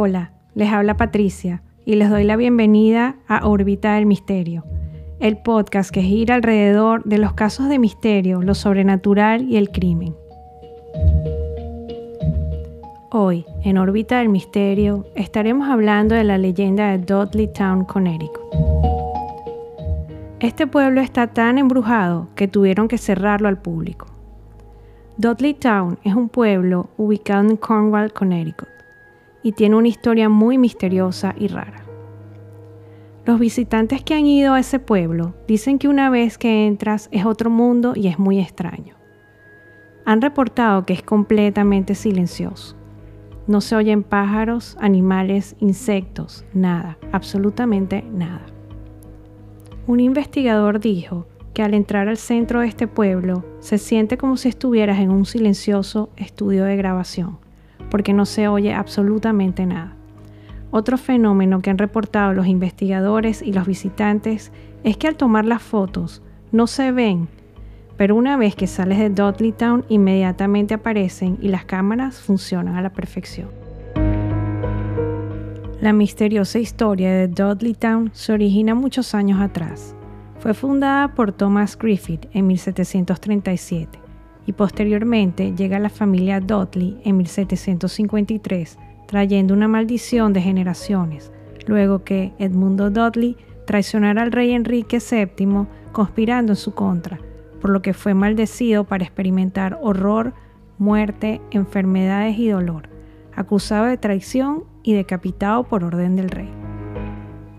Hola, les habla Patricia y les doy la bienvenida a Órbita del Misterio, el podcast que gira alrededor de los casos de misterio, lo sobrenatural y el crimen. Hoy, en Órbita del Misterio, estaremos hablando de la leyenda de Dudley Town, Connecticut. Este pueblo está tan embrujado que tuvieron que cerrarlo al público. Dudley Town es un pueblo ubicado en Cornwall, Connecticut, y tiene una historia muy misteriosa y rara. Los visitantes que han ido a ese pueblo dicen que una vez que entras es otro mundo y es muy extraño. Han reportado que es completamente silencioso. No se oyen pájaros, animales, insectos, nada, absolutamente nada. Un investigador dijo que al entrar al centro de este pueblo se siente como si estuvieras en un silencioso estudio de grabación, porque no se oye absolutamente nada. Otro fenómeno que han reportado los investigadores y los visitantes es que al tomar las fotos no se ven, pero una vez que sales de Dudley Town inmediatamente aparecen y las cámaras funcionan a la perfección. La misteriosa historia de Dudley Town se origina muchos años atrás. Fue fundada por Thomas Griffith en 1737 y posteriormente llega la familia Dudley en 1753, trayendo una maldición de generaciones, luego que Edmundo Dudley traicionara al rey Enrique VII conspirando en su contra, por lo que fue maldecido para experimentar horror, muerte, enfermedades y dolor, acusado de traición y decapitado por orden del rey.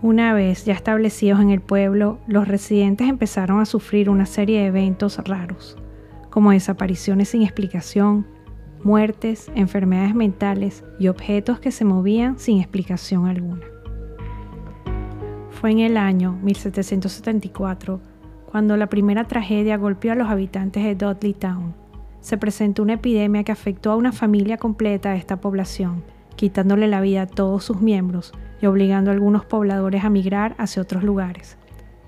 Una vez ya establecidos en el pueblo, los residentes empezaron a sufrir una serie de eventos raros, como desapariciones sin explicación, muertes, enfermedades mentales y objetos que se movían sin explicación alguna. Fue en el año 1774 cuando la primera tragedia golpeó a los habitantes de Dudley Town. Se presentó una epidemia que afectó a una familia completa de esta población quitándole la vida a todos sus miembros y obligando a algunos pobladores a migrar hacia otros lugares.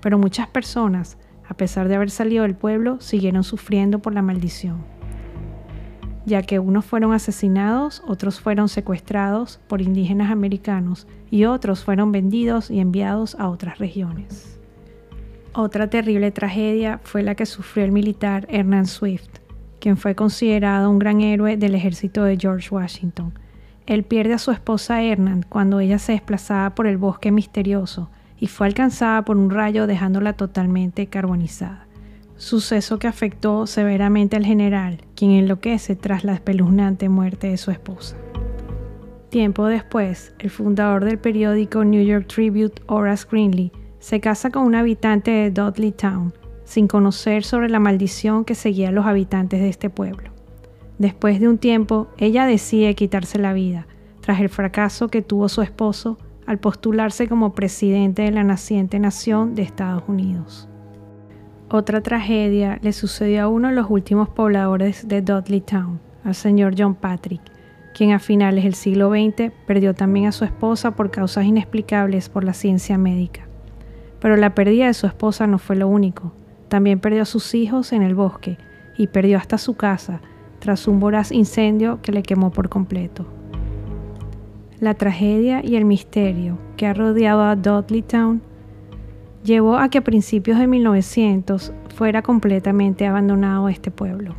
Pero muchas personas, a pesar de haber salido del pueblo, siguieron sufriendo por la maldición, ya que unos fueron asesinados, otros fueron secuestrados por indígenas americanos y otros fueron vendidos y enviados a otras regiones. Otra terrible tragedia fue la que sufrió el militar Hernán Swift, quien fue considerado un gran héroe del ejército de George Washington, él pierde a su esposa Hernán cuando ella se desplazaba por el bosque misterioso y fue alcanzada por un rayo dejándola totalmente carbonizada. Suceso que afectó severamente al general, quien enloquece tras la espeluznante muerte de su esposa. Tiempo después, el fundador del periódico New York Tribute, Horace Greenlee, se casa con un habitante de Dudley Town, sin conocer sobre la maldición que seguía a los habitantes de este pueblo. Después de un tiempo, ella decide quitarse la vida, tras el fracaso que tuvo su esposo al postularse como presidente de la naciente nación de Estados Unidos. Otra tragedia le sucedió a uno de los últimos pobladores de Dudley Town, al señor John Patrick, quien a finales del siglo XX perdió también a su esposa por causas inexplicables por la ciencia médica. Pero la pérdida de su esposa no fue lo único, también perdió a sus hijos en el bosque y perdió hasta su casa, tras un voraz incendio que le quemó por completo. La tragedia y el misterio que ha rodeado a Dudley Town llevó a que a principios de 1900 fuera completamente abandonado este pueblo.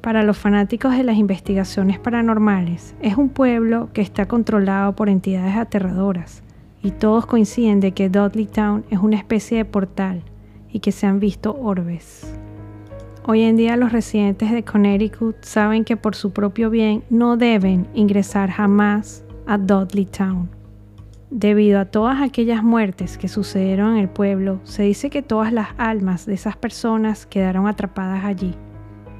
Para los fanáticos de las investigaciones paranormales, es un pueblo que está controlado por entidades aterradoras, y todos coinciden de que Dudley Town es una especie de portal y que se han visto orbes. Hoy en día los residentes de Connecticut saben que por su propio bien no deben ingresar jamás a Dudley Town. Debido a todas aquellas muertes que sucedieron en el pueblo, se dice que todas las almas de esas personas quedaron atrapadas allí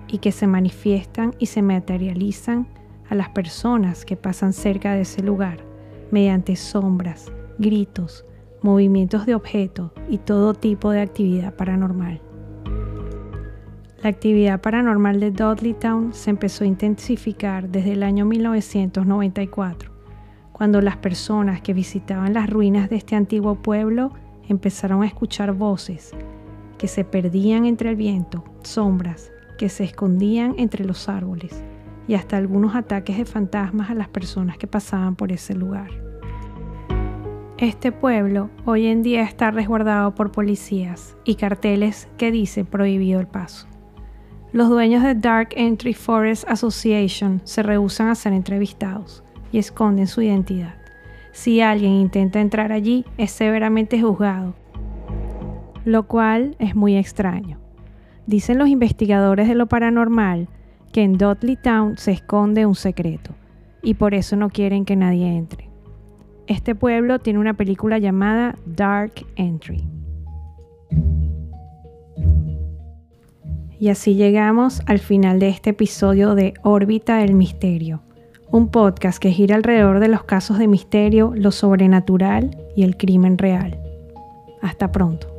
y que se manifiestan y se materializan a las personas que pasan cerca de ese lugar mediante sombras, gritos, movimientos de objetos y todo tipo de actividad paranormal. La actividad paranormal de Dudley Town se empezó a intensificar desde el año 1994, cuando las personas que visitaban las ruinas de este antiguo pueblo empezaron a escuchar voces que se perdían entre el viento, sombras que se escondían entre los árboles y hasta algunos ataques de fantasmas a las personas que pasaban por ese lugar. Este pueblo hoy en día está resguardado por policías y carteles que dice prohibido el paso. Los dueños de Dark Entry Forest Association se rehusan a ser entrevistados y esconden su identidad. Si alguien intenta entrar allí, es severamente juzgado, lo cual es muy extraño. Dicen los investigadores de lo paranormal que en Dudley Town se esconde un secreto y por eso no quieren que nadie entre. Este pueblo tiene una película llamada Dark Entry. Y así llegamos al final de este episodio de Órbita del Misterio, un podcast que gira alrededor de los casos de misterio, lo sobrenatural y el crimen real. Hasta pronto.